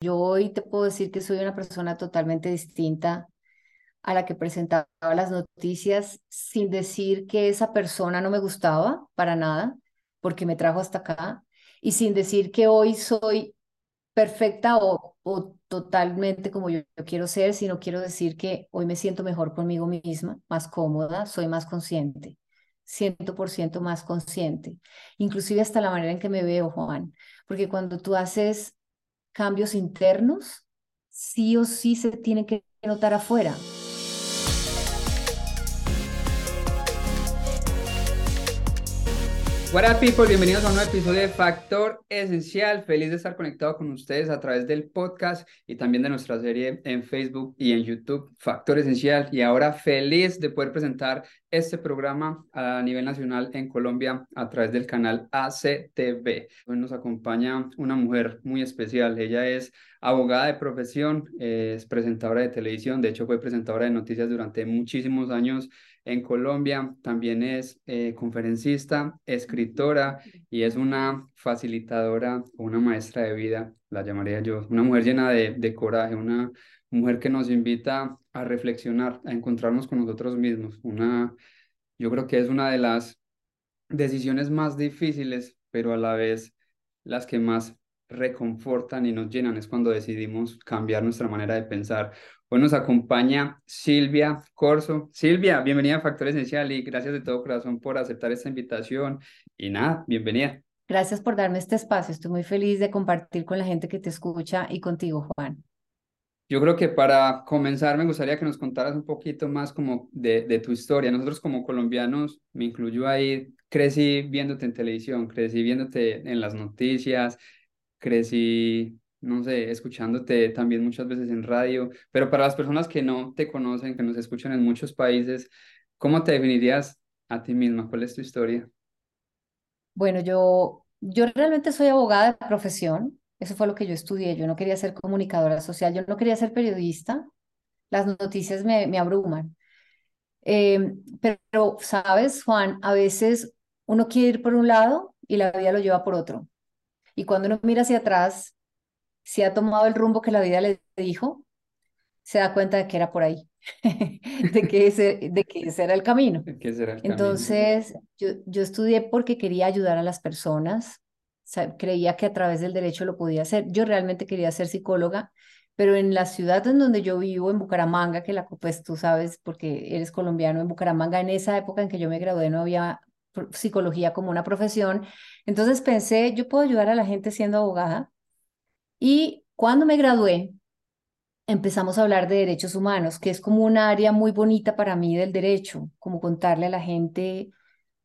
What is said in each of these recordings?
Yo hoy te puedo decir que soy una persona totalmente distinta a la que presentaba las noticias sin decir que esa persona no me gustaba para nada, porque me trajo hasta acá, y sin decir que hoy soy perfecta o, totalmente como yo, quiero ser, sino quiero decir que hoy me siento mejor conmigo misma, más cómoda, soy más consciente, ciento por ciento más consciente, inclusive hasta la manera en que me veo, Juan, porque cuando tú haces cambios internos, sí o sí se tienen que notar afuera. What up people, bienvenidos a un nuevo episodio de Factor Esencial. Feliz de estar conectado con ustedes a través del podcast y también de nuestra serie en Facebook y en YouTube, Factor Esencial. Y ahora feliz de poder presentar este programa a nivel nacional en Colombia a través del canal ACTV. Hoy nos acompaña una mujer muy especial. Ella es abogada de profesión, es presentadora de televisión, de hecho fue presentadora de noticias durante muchísimos años en Colombia, también es eh, conferencista, escritora y es una facilitadora una maestra de vida, la llamaría yo, una mujer llena de, de coraje, una mujer que nos invita a reflexionar, a encontrarnos con nosotros mismos. Una, yo creo que es una de las decisiones más difíciles, pero a la vez las que más reconfortan y nos llenan es cuando decidimos cambiar nuestra manera de pensar. Hoy nos acompaña Silvia Corso. Silvia, bienvenida a Factor Esencial y gracias de todo corazón por aceptar esta invitación. Y nada, bienvenida. Gracias por darme este espacio. Estoy muy feliz de compartir con la gente que te escucha y contigo, Juan. Yo creo que para comenzar me gustaría que nos contaras un poquito más como de, de tu historia. Nosotros como colombianos, me incluyo ahí, crecí viéndote en televisión, crecí viéndote en las noticias, crecí no sé, escuchándote también muchas veces en radio, pero para las personas que no te conocen, que nos escuchan en muchos países, ¿cómo te definirías a ti misma? ¿Cuál es tu historia? Bueno, yo, yo realmente soy abogada de profesión, eso fue lo que yo estudié, yo no quería ser comunicadora social, yo no quería ser periodista, las noticias me, me abruman. Em, pero, sabes, Juan, a veces uno quiere ir por un lado y la vida lo lleva por otro. Y cuando uno mira hacia atrás, si ha tomado el rumbo que la vida le dijo, se da cuenta de que era por ahí, de, que ese, de que ese era el camino. Entonces, Yo, yo estudié porque quería ayudar a las personas, creía que a través del derecho lo podía hacer. Yo realmente quería ser psicóloga, pero en la ciudad en donde yo vivo, en Bucaramanga, que la, pues tú sabes, porque eres colombiano, en Bucaramanga, en esa época en que yo me gradué no había psicología como una profesión. Entonces pensé, yo puedo ayudar a la gente siendo abogada y cuando me gradué, empezamos a hablar de derechos humanos, que es como un área muy bonita para mí del derecho, como contarle a la gente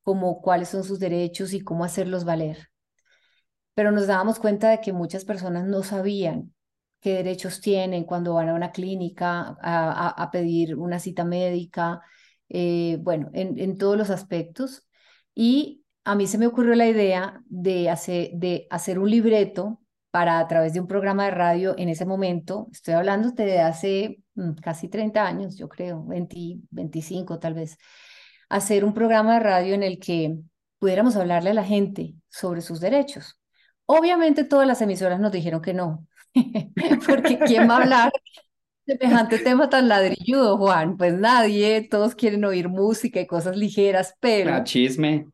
como cuáles son sus derechos y cómo hacerlos valer. Pero nos dábamos cuenta de que muchas personas no sabían qué derechos tienen cuando van a una clínica a, pedir una cita médica, eh, bueno, en, todos los aspectos. Y a mí se me ocurrió la idea de hacer, de hacer un libreto para a través de un programa de radio en ese momento, estoy hablando de hace mm, casi 30 años, yo creo, 20, 25 tal vez, hacer un programa de radio en el que pudiéramos hablarle a la gente sobre sus derechos. Obviamente todas las emisoras nos dijeron que no, porque ¿quién va a hablar semejante tema tan ladrilludo, Juan? Pues nadie, todos quieren oír música y cosas ligeras, pero... A chisme.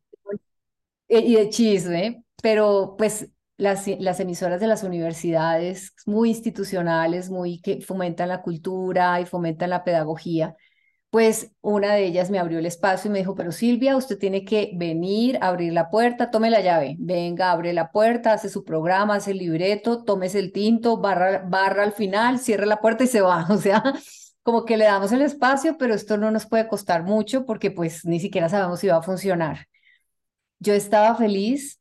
Y de chisme, pero pues las, las emisoras de las universidades muy institucionales, muy que fomentan la cultura y fomentan la pedagogía, pues una de ellas me abrió el espacio y me dijo, pero Silvia, usted tiene que venir, abrir la puerta, tome la llave, venga, abre la puerta, hace su programa, hace el libreto, tómese el tinto, barra, barra al final, cierra la puerta y se va. O sea, como que le damos el espacio, pero esto no nos puede costar mucho porque pues ni siquiera sabemos si va a funcionar. Yo estaba feliz,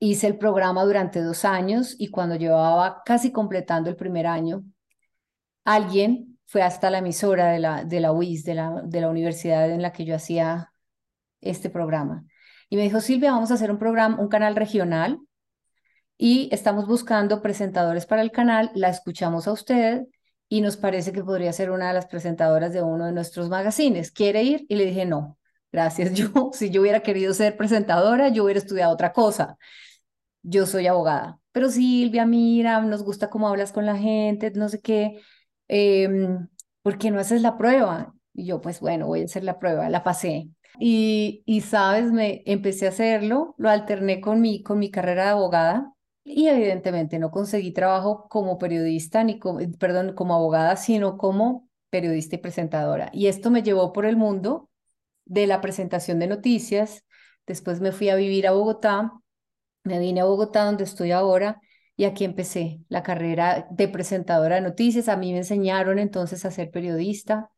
hice el programa durante dos años y cuando llevaba casi completando el primer año, alguien fue hasta la emisora de la, de la UIS, de la, de la universidad en la que yo hacía este programa. Y me dijo, Silvia, vamos a hacer un programa, un canal regional y estamos buscando presentadores para el canal, la escuchamos a usted y nos parece que podría ser una de las presentadoras de uno de nuestros magazines. ¿Quiere ir? Y le dije, no, gracias. Yo, si yo hubiera querido ser presentadora, yo hubiera estudiado otra cosa yo soy abogada. pero Silvia, mira, nos gusta cómo hablas con la gente, no sé qué, em, ¿por qué no haces la prueba? Y yo, pues bueno, voy a hacer la prueba, la pasé. Y, y sabes, me empecé a hacerlo, lo alterné con mi, con mi carrera de abogada y evidentemente no conseguí trabajo como periodista, ni como, perdón, como abogada, sino como periodista y presentadora. Y esto me llevó por el mundo de la presentación de noticias. Después me fui a vivir a Bogotá, me vine a Bogotá donde estoy ahora y aquí empecé la carrera de presentadora de noticias. A mí me enseñaron entonces a ser periodista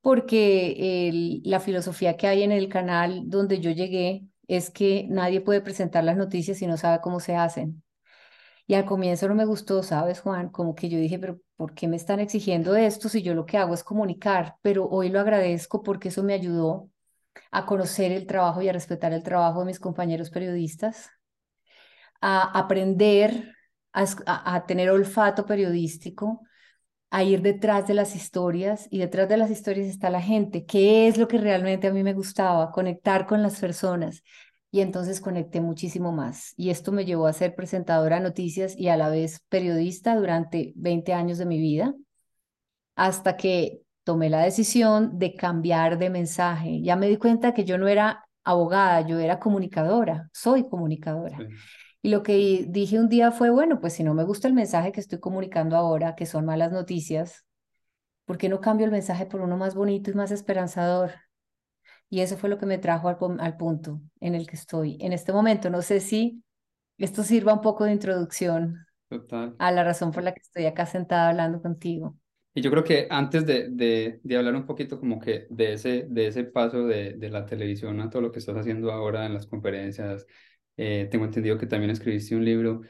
porque la filosofía que hay en el canal donde yo llegué es que nadie puede presentar las noticias si no sabe cómo se hacen. Y al comienzo no me gustó, ¿sabes, Juan? Como que yo dije, pero ¿por qué me están exigiendo esto si yo lo que hago es comunicar? Pero hoy lo agradezco porque eso me ayudó a conocer el trabajo y a respetar el trabajo de mis compañeros periodistas, a aprender a, tener olfato periodístico, a ir detrás de las historias y detrás de las historias está la gente, ¿Qué es lo que realmente a mí me gustaba, conectar con las personas. Y entonces conecté muchísimo más. Y esto me llevó a ser presentadora de noticias y a la vez periodista durante 20 años de mi vida, hasta que tomé la decisión de cambiar de mensaje. Ya me di cuenta que yo no era abogada, yo era comunicadora, soy comunicadora. Y lo que dije un día fue, bueno, pues si no me gusta el mensaje que estoy comunicando ahora, que son malas noticias, ¿por qué no cambio el mensaje por uno más bonito y más esperanzador? Y eso fue lo que me trajo al, punto en el que estoy en este momento. No sé si esto sirva un poco de introducción a la razón por la que estoy acá sentada hablando contigo. Y yo creo que antes de, de, de, hablar un poquito como que de ese, de ese paso de, de la televisión a todo lo que estás haciendo ahora en las conferencias, eh, tengo entendido que también escribiste un libro,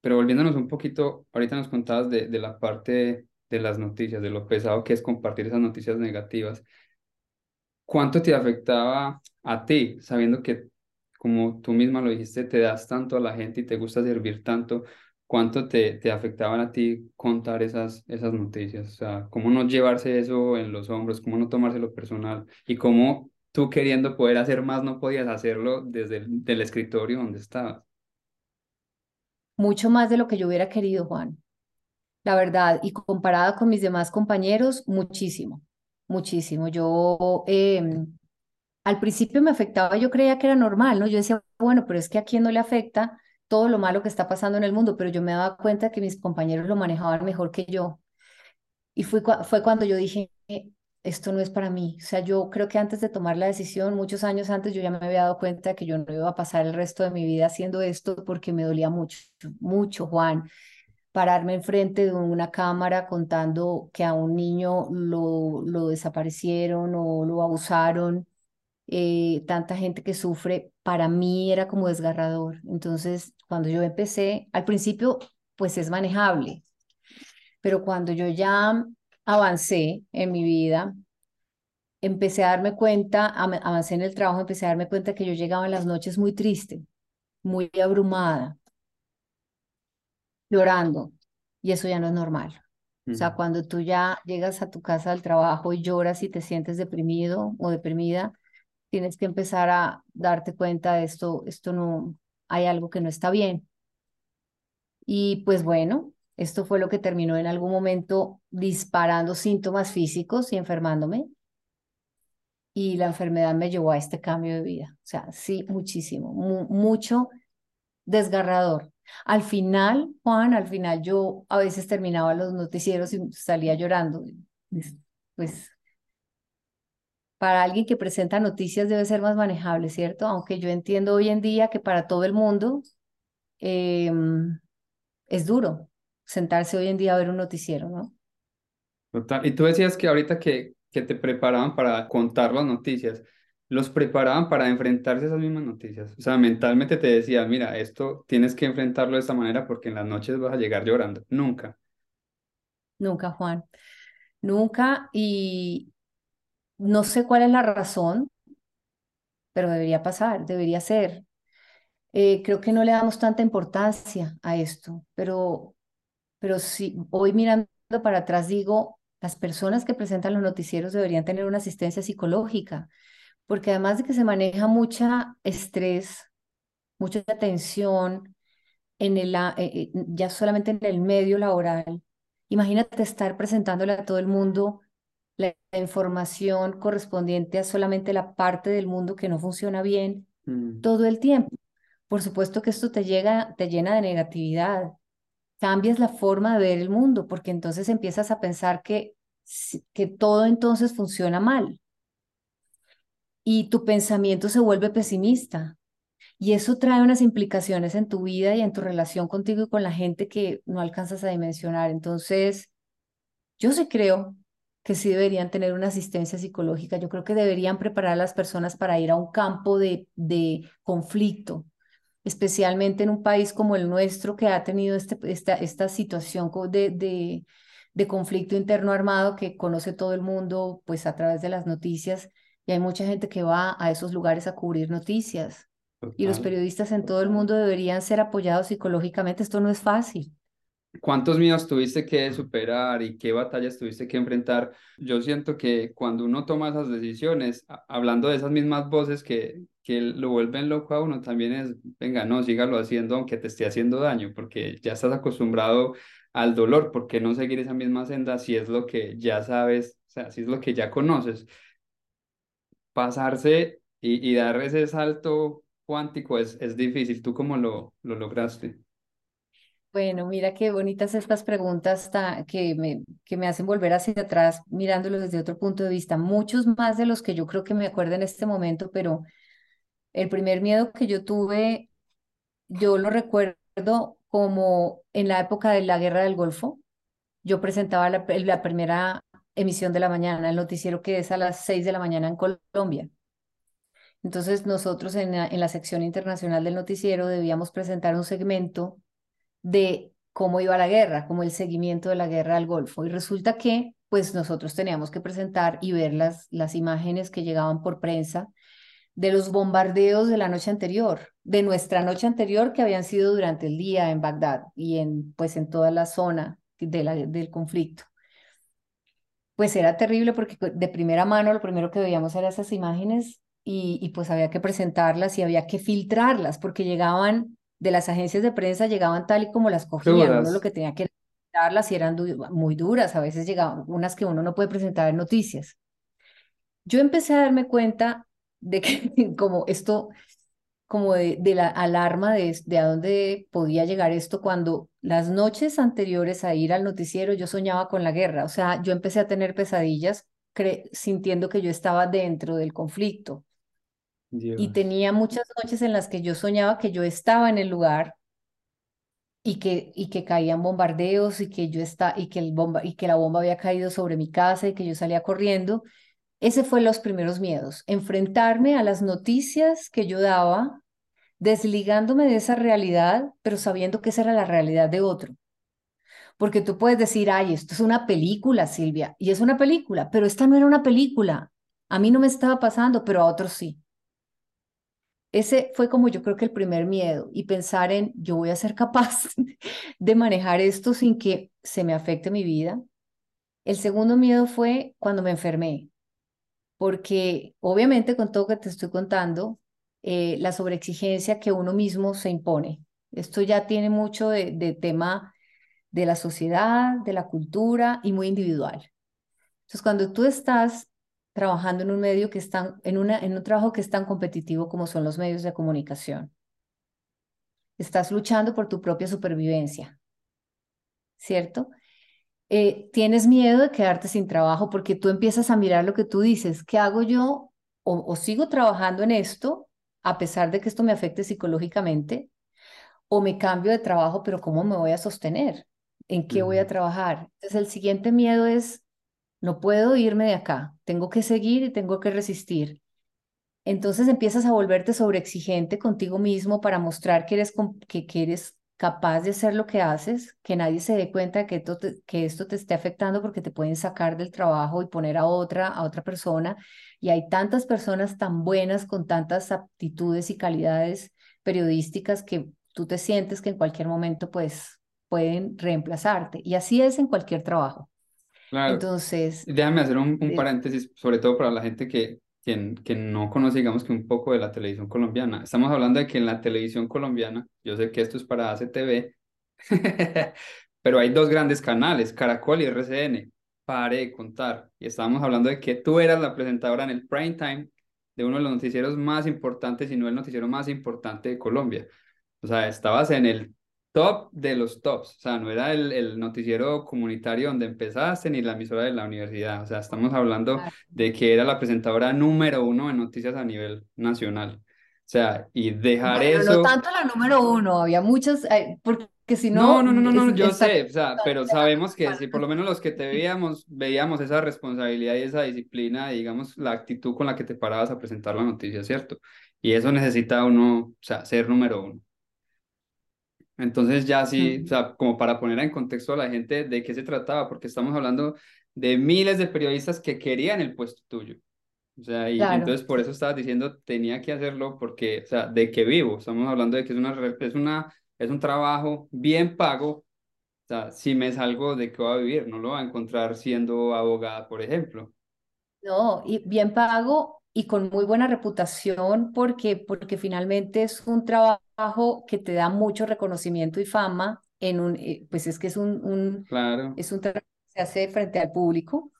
pero volviéndonos un poquito, ahorita nos contabas de, de la parte de las noticias, de lo pesado que es compartir esas noticias negativas. ¿Cuánto te afectaba a ti, sabiendo que, como tú misma lo dijiste, te das tanto a la gente y te gusta servir tanto? ¿Cuánto te, te afectaban a ti contar esas, esas noticias? O sea, ¿cómo no llevarse eso en los hombros? ¿Cómo no tomárselo personal? ¿Y cómo tú queriendo poder hacer más no podías hacerlo desde el escritorio donde estabas. Mucho más de lo que yo hubiera querido, Juan. La verdad, y comparada con mis demás compañeros, muchísimo, muchísimo. Yo em, al principio me afectaba, yo creía que era normal, ¿no? Yo decía, bueno, pero es que a quién no le afecta todo lo malo que está pasando en el mundo, pero yo me daba cuenta que mis compañeros lo manejaban mejor que yo. Y fue, fue cuando yo dije, esto no es para mí. O sea, yo creo que antes de tomar la decisión, muchos años antes, yo ya me había dado cuenta que yo no iba a pasar el resto de mi vida haciendo esto porque me dolía mucho, mucho, Juan. Pararme enfrente de una cámara contando que a un niño lo, lo desaparecieron o lo abusaron, eh, tanta gente que sufre, para mí era como desgarrador. Entonces, cuando yo empecé, al principio, pues es manejable, pero cuando yo ya avancé en mi vida, empecé a darme cuenta, avancé en el trabajo, empecé a darme cuenta que yo llegaba en las noches muy triste, muy abrumada, llorando, y eso ya no es normal. O sea, cuando tú ya llegas a tu casa del trabajo y lloras y te sientes deprimido o deprimida, tienes que empezar a darte cuenta de esto, esto no, hay algo que no está bien. Y pues bueno, esto fue lo que terminó en algún momento disparando síntomas físicos y enfermándome. Y la enfermedad me llevó a este cambio de vida. O sea, sí, muchísimo, mucho desgarrador. Al final, Juan, al final yo a veces terminaba los noticieros y salía llorando. Pues para alguien que presenta noticias debe ser más manejable, ¿cierto? Aunque yo entiendo hoy en día que para todo el mundo em, es duro, sentarse hoy en día a ver un noticiero, ¿no? Total. Y tú decías que ahorita que, que te preparaban para contar las noticias, los preparaban para enfrentarse a esas mismas noticias. O sea, mentalmente te decía, mira, esto tienes que enfrentarlo de esta manera porque en las noches vas a llegar llorando. Nunca. Nunca, Juan. Nunca. Y no sé cuál es la razón, pero debería pasar, debería ser. Eh, creo que no le damos tanta importancia a esto, pero pero si hoy mirando para atrás digo, las personas que presentan los noticieros deberían tener una asistencia psicológica, porque además de que se maneja mucha estrés, mucha tensión, en el, eh, eh, ya solamente en el medio laboral. Imagínate estar presentándole a todo el mundo la, información correspondiente a solamente la parte del mundo que no funciona bien Mm. todo el tiempo. Por supuesto que esto te llega, te llena de negatividad. Cambias la forma de ver el mundo porque entonces empiezas a pensar que, que todo entonces funciona mal. Y tu pensamiento se vuelve pesimista. Y eso trae unas implicaciones en tu vida y en tu relación contigo y con la gente que no alcanzas a dimensionar. Entonces, yo sí creo que sí deberían tener una asistencia psicológica. Yo creo que deberían preparar a las personas para ir a un campo de, de conflicto, especialmente en un país como el nuestro que ha tenido este, esta, esta situación de, de, de conflicto interno armado que conoce todo el mundo pues a través de las noticias y hay mucha gente que va a esos lugares a cubrir noticias. Y los periodistas en todo el mundo deberían ser apoyados psicológicamente. Esto no es fácil. ¿Cuántos miedos tuviste que superar y qué batallas tuviste que enfrentar? Yo siento que cuando uno toma esas decisiones, hablando de esas mismas voces que, que lo vuelven loco a uno, también es, venga, no, sígalo haciendo aunque te esté haciendo daño, porque ya estás acostumbrado al dolor, ¿por qué no seguir esa misma senda si es lo que ya sabes, o sea, si es lo que ya conoces? Pasarse y, y dar ese salto cuántico es, es difícil. ¿Tú cómo lo, lo lograste? Bueno, mira qué bonitas estas preguntas ta- que me, que me hacen volver hacia atrás mirándolo desde otro punto de vista. Muchos más de los que yo creo que me acuerdo en este momento, pero el primer miedo que yo tuve, yo lo recuerdo como en la época de la Guerra del Golfo. Yo presentaba la, primera emisión de la mañana, el noticiero que es a las 6 de la mañana en Colombia. Entonces nosotros en la sección internacional del noticiero debíamos presentar un segmento de cómo iba la guerra, como el seguimiento de la guerra al Golfo. Y resulta que, pues nosotros teníamos que presentar y ver las, las imágenes que llegaban por prensa de los bombardeos de la noche anterior, de nuestra noche anterior que habían sido durante el día en Bagdad y en, pues, en toda la zona de la, del conflicto. Pues era terrible porque de primera mano lo primero que veíamos eran esas imágenes y, y pues había que presentarlas y había que filtrarlas porque llegaban de las agencias de prensa, llegaban tal y como las cogían. Uno lo que tenía que darlas y eran du muy duras, a veces llegaban unas que uno no puede presentar en noticias. Yo empecé a darme cuenta de que como esto, como de, de la alarma de, de a dónde podía llegar esto cuando las noches anteriores a ir al noticiero yo soñaba con la guerra, o sea, yo empecé a tener pesadillas sintiendo que yo estaba dentro del conflicto. Y tenía muchas noches en las que yo soñaba que yo estaba en el lugar y que, y que caían bombardeos y que yo está, y que el bomba, y que la bomba había caído sobre mi casa y que yo salía corriendo. Ese fue los primeros miedos, enfrentarme a las noticias que yo daba, desligándome de esa realidad, pero sabiendo que esa era la realidad de otro. Porque tú puedes decir, ay, esto es una película, Silvia, y es una película, pero esta no era una película. A mí no me estaba pasando, pero a otros sí. Ese fue como yo creo que el primer miedo y pensar en yo voy a ser capaz de manejar esto sin que se me afecte mi vida. El segundo miedo fue cuando me enfermé, porque obviamente con todo que te estoy contando, eh, la sobreexigencia que uno mismo se impone. Esto ya tiene mucho de, de tema de la sociedad, de la cultura y muy individual. Entonces, cuando tú estás trabajando en un medio que están, en, una, en un trabajo que es tan competitivo como son los medios de comunicación. Estás luchando por tu propia supervivencia, ¿cierto? Eh, tienes miedo de quedarte sin trabajo porque tú empiezas a mirar lo que tú dices, ¿qué hago yo? O, o sigo trabajando en esto, a pesar de que esto me afecte psicológicamente, o me cambio de trabajo, pero ¿cómo me voy a sostener? ¿En qué voy a trabajar? Entonces, el siguiente miedo es no puedo irme de acá, tengo que seguir y tengo que resistir. Entonces empiezas a volverte sobreexigente contigo mismo para mostrar que eres, que, eres capaz de hacer lo que haces, que nadie se dé cuenta que esto, te, que esto te esté afectando porque te pueden sacar del trabajo y poner a otra, a otra persona. Y hay tantas personas tan buenas con tantas aptitudes y calidades periodísticas que tú te sientes que en cualquier momento pues pueden reemplazarte. Y así es en cualquier trabajo. Claro. Entonces, Déjame hacer un, un paréntesis, sobre todo para la gente que, quien, que no conoce, digamos que un poco de la televisión colombiana. Estamos hablando de que en la televisión colombiana, yo sé que esto es para ACTV, pero hay dos grandes canales, Caracol y RCN. Pare de contar. Y estábamos hablando de que tú eras la presentadora en el prime time de uno de los noticieros más importantes, y no el noticiero más importante de Colombia. O sea, estabas en el top de los tops. O sea, no era el, el, noticiero comunitario donde empezaste ni la emisora de la universidad. O sea, estamos hablando de que era la presentadora número uno de noticias a nivel nacional. O sea, y dejar bueno, eso. No tanto la número uno, había muchas, eh, porque si no. No, no, no, no, no yo sé, o sea, pero sabemos que si por lo menos los que te veíamos, veíamos esa responsabilidad y esa disciplina, digamos, la actitud con la que te parabas a presentar la noticia, ¿cierto? Y eso necesita uno, o sea, ser número uno. Entonces ya sí, o sea, como para poner en contexto a la gente de qué se trataba, porque estamos hablando de miles de periodistas que querían el puesto tuyo. O sea, y Claro. entonces por eso estabas diciendo, tenía que hacerlo porque, o sea, de qué vivo. Estamos hablando de que es una, es una, es un trabajo bien pago. O sea, si me salgo, ¿de qué voy a vivir? No lo voy a encontrar siendo abogada, por ejemplo. No, y bien pago y con muy buena reputación porque, porque finalmente es un trabajo que te da mucho reconocimiento y fama en un, eh, pues es que es un, un, Claro. es un trabajo que se hace frente al público.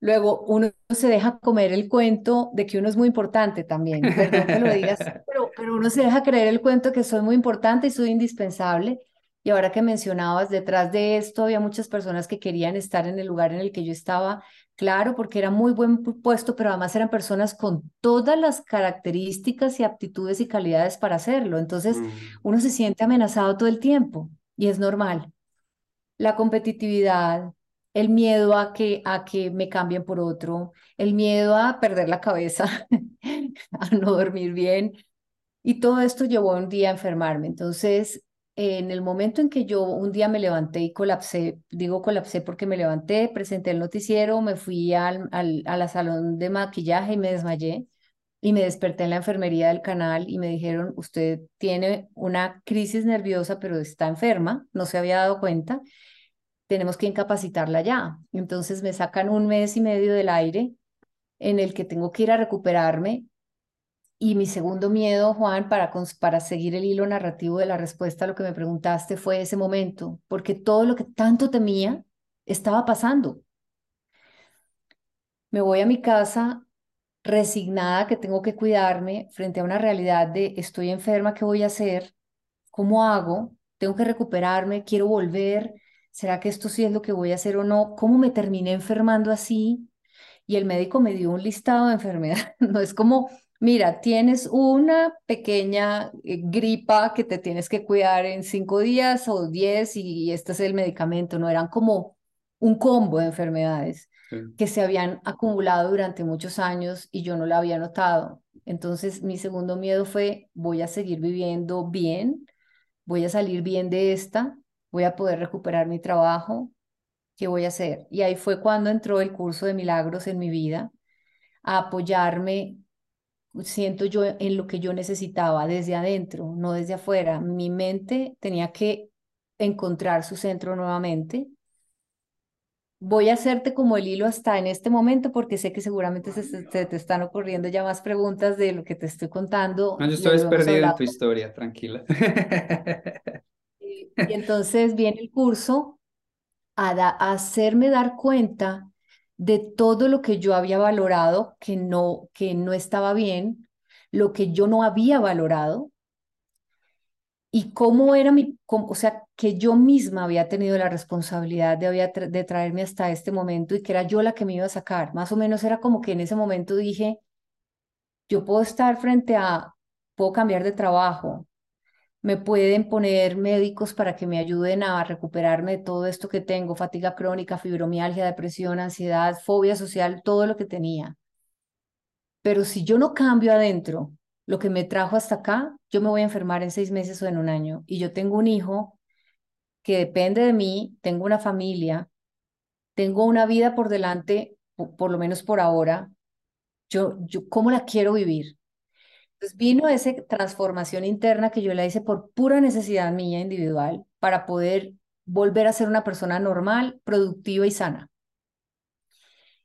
Luego uno se deja comer el cuento de que uno es muy importante también, perdón que lo digas, pero, pero uno se deja creer el cuento que soy muy importante y soy indispensable. Y ahora que mencionabas, detrás de esto había muchas personas que querían estar en el lugar en el que yo estaba, claro, porque era muy buen pu- puesto, pero además eran personas con todas las características y aptitudes y calidades para hacerlo. Entonces, Mm, uno se siente amenazado todo el tiempo y es normal la competitividad, el miedo a que, a que me cambien por otro, el miedo a perder la cabeza, a no dormir bien. Y todo esto llevó un día a enfermarme. Entonces, en el momento en que yo un día me levanté y colapsé, digo colapsé porque me levanté, presenté el noticiero, me fui al, al, a la salón de maquillaje y me desmayé. Y me desperté en la enfermería del canal y me dijeron, usted tiene una crisis nerviosa, pero está enferma, no se había dado cuenta tenemos que incapacitarla ya. Entonces me sacan un mes y medio del aire en el que tengo que ir a recuperarme. Y mi segundo miedo, Juan, para, para seguir el hilo narrativo de la respuesta a lo que me preguntaste fue ese momento, porque todo lo que tanto temía estaba pasando. Me voy a mi casa resignada que tengo que cuidarme frente a una realidad de estoy enferma, ¿qué voy a hacer? ¿Cómo hago? Tengo que recuperarme, quiero volver. ¿Será que esto sí es lo que voy a hacer o no? ¿Cómo me terminé enfermando así? Y el médico me dio un listado de enfermedades. No es como, mira, tienes una pequeña eh, gripa que te tienes que cuidar en cinco días o diez y este es el medicamento. No eran como un combo de enfermedades sí. que se habían acumulado durante muchos años y yo no la había notado. Entonces, mi segundo miedo fue, voy a seguir viviendo bien voy a salir bien de esta, voy a poder recuperar mi trabajo, ¿qué voy a hacer? Y ahí fue cuando entró el curso de milagros en mi vida, a apoyarme, siento yo, en lo que yo necesitaba desde adentro, no desde afuera. Mi mente tenía que encontrar su centro nuevamente. Voy a hacerte como el hilo hasta en este momento porque sé que seguramente se, te están ocurriendo ya más preguntas de lo que te estoy contando. No, yo estoy perdido en tu historia, tranquila. Y, y entonces viene el curso a, da- a hacerme dar cuenta de todo lo que yo había valorado que no, que no estaba bien, lo que yo no había valorado y cómo era mi, cómo- o sea, que yo misma había tenido la responsabilidad de, había de traerme hasta este momento y que era yo la que me iba a sacar. Más o menos era como que en ese momento dije, yo puedo estar frente a, puedo cambiar de trabajo, me pueden poner médicos para que me ayuden a recuperarme de todo esto que tengo, fatiga crónica, fibromialgia, depresión, ansiedad, fobia social, todo lo que tenía. Pero si yo no cambio adentro lo que me trajo hasta acá, yo me voy a enfermar en seis meses o en un año. Y yo tengo un hijo que depende de mí, tengo una familia, tengo una vida por delante, po- por, lo menos por ahora. Yo, yo, ¿cómo la quiero vivir? Entonces vino esa transformación interna que yo la hice por pura necesidad mía individual para poder volver a ser una persona normal, productiva y sana.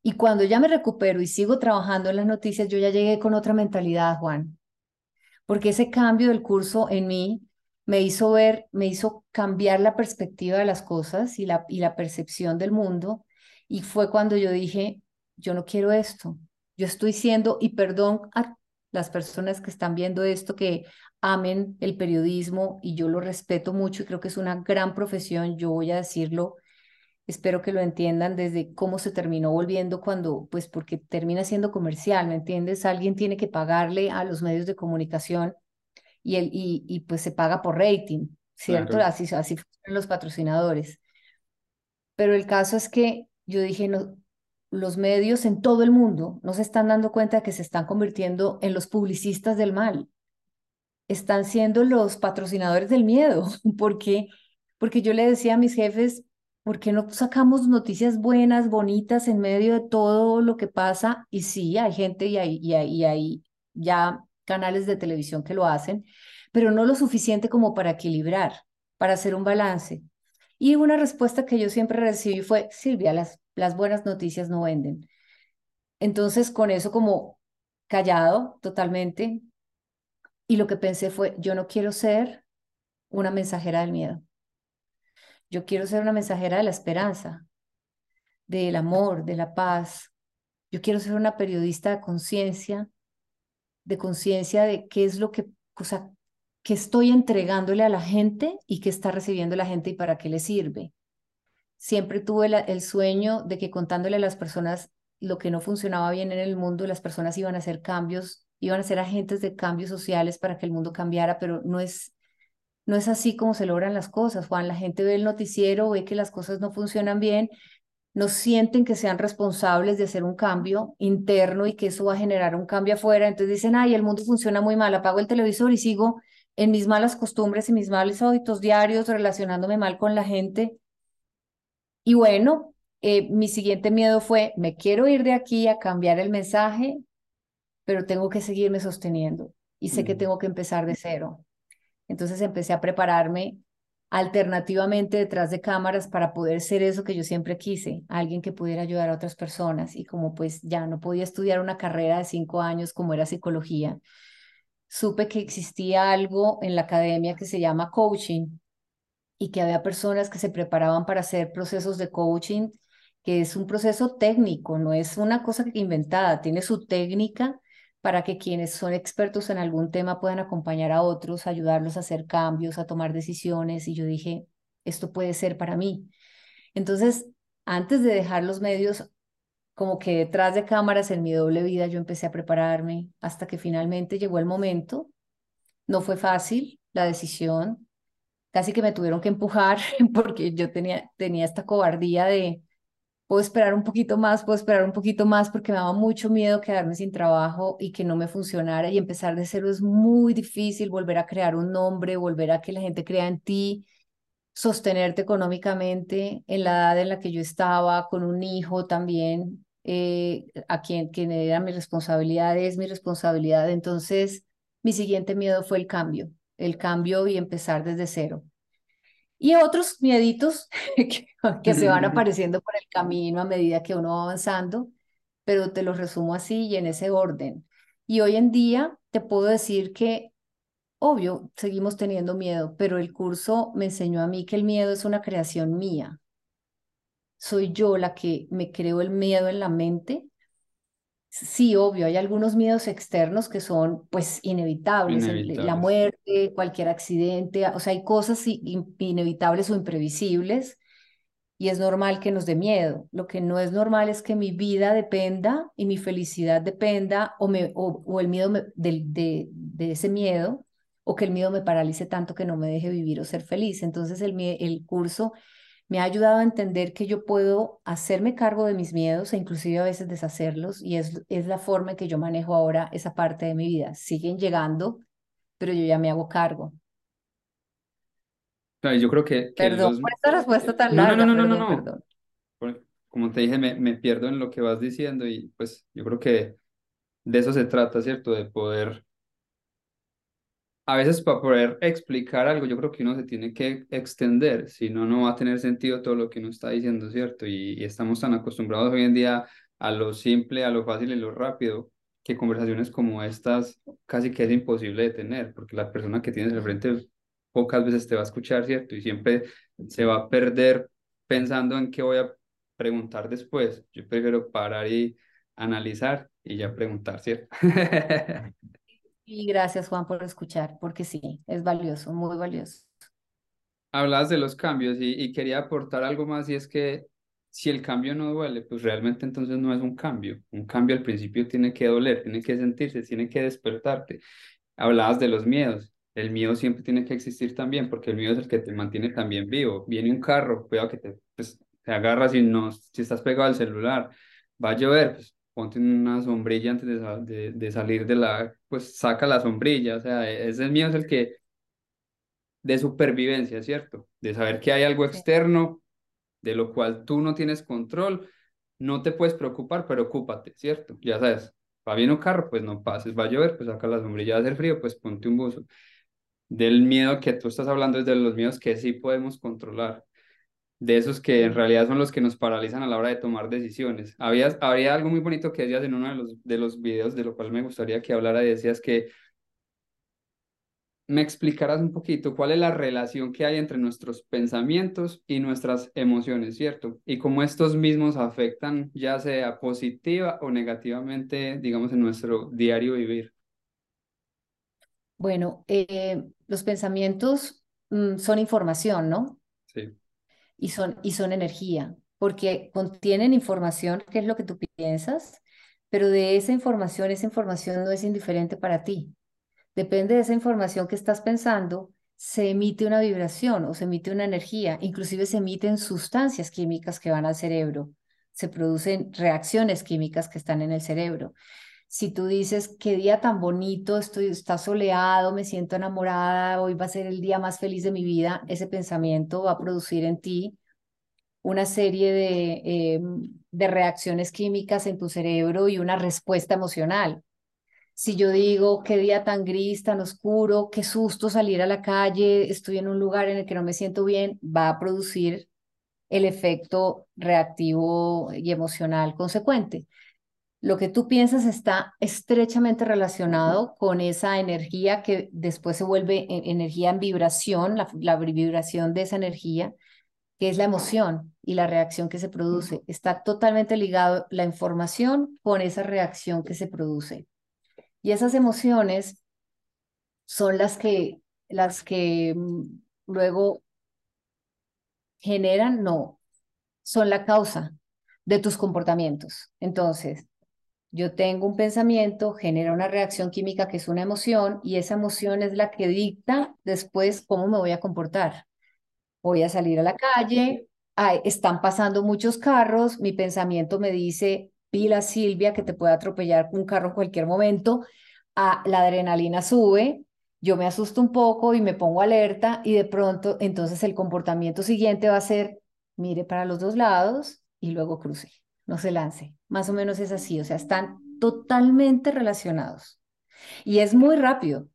Y cuando ya me recupero y sigo trabajando en las noticias, yo ya llegué con otra mentalidad, Juan, porque ese cambio del curso en mí me hizo ver, me hizo cambiar la perspectiva de las cosas y la, y la percepción del mundo. Y fue cuando yo dije, yo no quiero esto. Yo estoy siendo, y perdón a las personas que están viendo esto, que amen el periodismo y yo lo respeto mucho y creo que es una gran profesión, yo voy a decirlo, espero que lo entiendan desde cómo se terminó volviendo cuando, pues porque termina siendo comercial, ¿me entiendes? Alguien tiene que pagarle a los medios de comunicación y, el, y, y pues se paga por rating, ¿cierto? Así, así funcionan los patrocinadores. Pero el caso es que yo dije, no, los medios en todo el mundo no se están dando cuenta de que se están convirtiendo en los publicistas del mal. Están siendo los patrocinadores del miedo. porque Porque yo le decía a mis jefes, ¿por qué no sacamos noticias buenas, bonitas en medio de todo lo que pasa? Y sí, hay gente y hay, y hay, y hay ya canales de televisión que lo hacen, pero no lo suficiente como para equilibrar, para hacer un balance. Y una respuesta que yo siempre recibí fue, Silvia, las, las buenas noticias no venden. Entonces, con eso como callado totalmente, y lo que pensé fue, yo no quiero ser una mensajera del miedo. Yo quiero ser una mensajera de la esperanza, del amor, de la paz. Yo quiero ser una periodista de conciencia de conciencia de qué es lo que, o sea, estoy entregándole a la gente y qué está recibiendo la gente y para qué le sirve. Siempre tuve el sueño de que contándole a las personas lo que no funcionaba bien en el mundo, las personas iban a hacer cambios, iban a ser agentes de cambios sociales para que el mundo cambiara, pero no es, no es así como se logran las cosas, Juan. La gente ve el noticiero, ve que las cosas no funcionan bien no sienten que sean responsables de hacer un cambio interno y que eso va a generar un cambio afuera. Entonces dicen, ay, el mundo funciona muy mal, apago el televisor y sigo en mis malas costumbres y mis malos hábitos diarios, relacionándome mal con la gente. Y bueno, eh, mi siguiente miedo fue, me quiero ir de aquí a cambiar el mensaje, pero tengo que seguirme sosteniendo y sé que tengo que empezar de cero. Entonces empecé a prepararme alternativamente detrás de cámaras para poder ser eso que yo siempre quise, alguien que pudiera ayudar a otras personas. Y como pues ya no podía estudiar una carrera de cinco años como era psicología, supe que existía algo en la academia que se llama coaching y que había personas que se preparaban para hacer procesos de coaching, que es un proceso técnico, no es una cosa inventada, tiene su técnica para que quienes son expertos en algún tema puedan acompañar a otros, ayudarlos a hacer cambios, a tomar decisiones. Y yo dije, esto puede ser para mí. Entonces, antes de dejar los medios, como que detrás de cámaras en mi doble vida, yo empecé a prepararme hasta que finalmente llegó el momento. No fue fácil la decisión, casi que me tuvieron que empujar porque yo tenía, tenía esta cobardía de, puedo esperar un poquito más, puedo esperar un poquito más porque me daba mucho miedo quedarme sin trabajo y que no me funcionara y empezar de cero es muy difícil, volver a crear un nombre, volver a que la gente crea en ti, sostenerte económicamente en la edad en la que yo estaba, con un hijo también, eh, a quien, quien era mi responsabilidad, es mi responsabilidad. Entonces, mi siguiente miedo fue el cambio, el cambio y empezar desde cero. Y otros mieditos que, se van apareciendo por el camino a medida que uno va avanzando, pero te los resumo así y en ese orden. Y hoy en día te puedo decir que, obvio, seguimos teniendo miedo, pero el curso me enseñó a mí que el miedo es una creación mía. Soy yo la que me creo el miedo en la mente Sí, obvio, hay algunos miedos externos que son pues inevitables, la muerte, cualquier accidente, o sea, hay cosas inevitables o imprevisibles y es normal que nos dé miedo. Lo que no es normal es que mi vida dependa y mi felicidad dependa o, me, o, el miedo de, de, de, ese miedo o que el miedo me paralice tanto que no me deje vivir o ser feliz. Entonces el, el curso me ha ayudado a entender que yo puedo hacerme cargo de mis miedos e inclusive a veces deshacerlos y es, es la forma en que yo manejo ahora esa parte de mi vida. Siguen llegando, pero yo ya me hago cargo. yo creo que... perdón por esta respuesta tan larga. No, no, no, no, no. Como te dije, me, me pierdo en lo que vas diciendo y pues yo creo que de eso se trata, ¿cierto? De poder a veces para poder explicar algo, yo creo que uno se tiene que extender, si no, no va a tener sentido todo lo que uno está diciendo, ¿cierto? Y, estamos tan acostumbrados hoy en día a lo simple, a lo fácil y lo rápido, que conversaciones como estas casi que es imposible de tener, porque la persona que tienes al frente pocas veces te va a escuchar, ¿cierto? Y siempre se va a perder pensando en qué voy a preguntar después. Yo prefiero parar y analizar y ya preguntar, ¿cierto? Y gracias, Juan, por escuchar, porque sí, es valioso, muy valioso. Hablas de los cambios y, y quería aportar algo más y es que si el cambio no duele, pues realmente entonces no es un cambio. Un cambio al principio tiene que doler, tiene que sentirse, tiene que despertarte. Hablabas de los miedos. El miedo siempre tiene que existir también, porque el miedo es el que te mantiene también vivo. Viene un carro, cuidado que te, pues, te agarras y no, si estás pegado al celular, va a llover, pues ponte una sombrilla antes de, de, de salir de la, pues saca la sombrilla. O sea, ese miedo es el que de supervivencia, ¿cierto? De saber que hay algo externo de lo cual tú no tienes control, no te puedes preocupar, pero ocúpate, ¿cierto? Ya sabes, va bien un carro, pues no pases, va a llover, pues saca la sombrilla, va a hacer frío, pues ponte un buzo. Del miedo que tú estás hablando es de los miedos que sí podemos controlar, de esos que en realidad son los que nos paralizan a la hora de tomar decisiones. Había, había algo muy bonito que decías en uno de los, de los videos, de lo cual me gustaría que hablara, decías que me explicarás un poquito cuál es la relación que hay entre nuestros pensamientos y nuestras emociones, ¿cierto? Y cómo estos mismos afectan ya sea positiva o negativamente, digamos, en nuestro diario vivir. Bueno, eh, los pensamientos mm, son información, ¿no? Sí. Y son, y son energía, porque contienen información, que es lo que tú piensas, pero de esa información, esa información no es indiferente para ti depende de esa información que estás pensando, se emite una vibración o se emite una energía, inclusive se emiten sustancias químicas que van al cerebro, se producen reacciones químicas que están en el cerebro. Si tú dices, qué día tan bonito, estoy, está soleado, me siento enamorada, hoy va a ser el día más feliz de mi vida, ese pensamiento va a producir en ti una serie de, em, de reacciones químicas en tu cerebro y una respuesta emocional. Si yo digo, qué día tan gris, tan oscuro, qué susto salir a la calle, estoy en un lugar en el que no me siento bien, va a producir el efecto reactivo y emocional consecuente. Lo que tú piensas está estrechamente relacionado con esa energía que después se vuelve e, energía en vibración, la, la vibración de esa energía, que es la emoción y la reacción que se produce. Está totalmente ligado la información con esa reacción que se produce. Y esas emociones son las que, las que mm, luego generan, no, son la causa de tus comportamientos. Entonces, yo tengo un pensamiento, genera una reacción química que es una emoción y esa emoción es la que dicta después cómo me voy a comportar. Voy a salir a la calle, están pasando muchos carros, mi pensamiento me dice, pila Silvia, que te puede atropellar un carro en cualquier momento, a, la adrenalina sube, yo me asusto un poco y me pongo alerta y de pronto entonces el comportamiento siguiente va a ser, mire para los dos lados y luego cruce, no se lance. Más o menos es así, o sea, están totalmente relacionados. Y es muy rápido,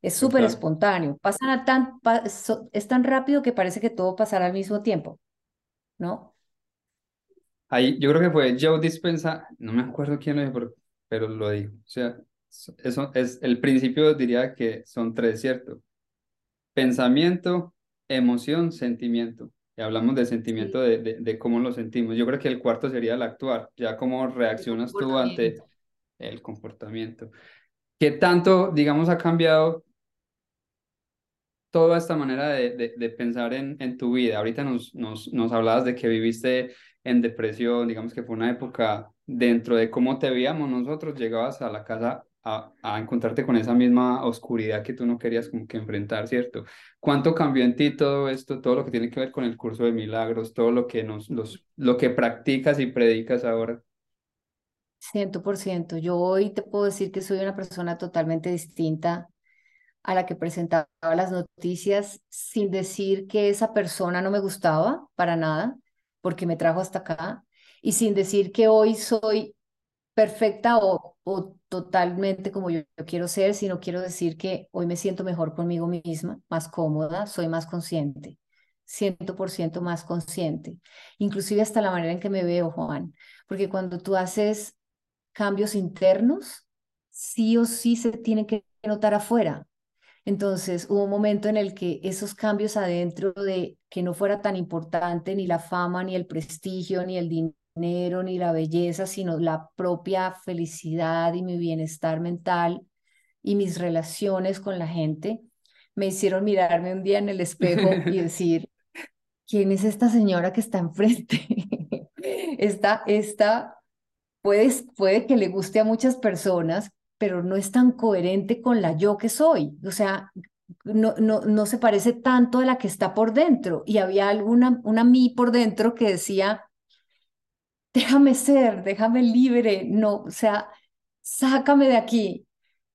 es súper espontáneo, pasan a tan, es tan rápido que parece que todo pasará al mismo tiempo, ¿no? Ahí, yo creo que fue Joe Dispensa, no me acuerdo quién lo dijo, pero, lo dijo. O sea, eso es el principio, diría que son tres, ¿cierto? Pensamiento, emoción, sentimiento. Y hablamos de sentimiento de, de, de, cómo lo sentimos. Yo creo que el cuarto sería el actuar, ya cómo reaccionas tú ante el comportamiento. ¿Qué tanto, digamos, ha cambiado toda esta manera de, de pensar en, en, tu vida? Ahorita nos, nos, nos hablabas de que viviste en depresión, digamos que fue una época dentro de cómo te veíamos nosotros, llegabas a la casa a, encontrarte con esa misma oscuridad que tú no querías como que enfrentar, ¿cierto? ¿Cuánto cambió en ti todo esto, todo lo que tiene que ver con el curso de milagros, todo lo que nos, los, lo que practicas y predicas ahora? Ciento por ciento. Yo hoy te puedo decir que soy una persona totalmente distinta a la que presentaba las noticias sin decir que esa persona no me gustaba para nada porque me trajo hasta acá, y sin decir que hoy soy perfecta o, o totalmente como yo, quiero ser, sino quiero decir que hoy me siento mejor conmigo misma, más cómoda, soy más consciente. 100% más consciente, inclusive hasta la manera en que me veo, Juan, porque cuando tú haces cambios internos, sí o sí se tienen que notar afuera. Entonces hubo un momento en el que esos cambios adentro de que no fuera tan importante ni la fama, ni el prestigio, ni el dinero, ni la belleza, sino la propia felicidad y mi bienestar mental y mis relaciones con la gente, me hicieron mirarme un día en el espejo y decir, ¿quién es esta señora que está enfrente? esta, esta puede, puede que le guste a muchas personas, pero no es tan coherente con la yo que soy. O sea, no, no, no se parece tanto a la que está por dentro. Y había alguna, una mí por dentro que decía, déjame ser, déjame libre, no, o sea, sácame de aquí.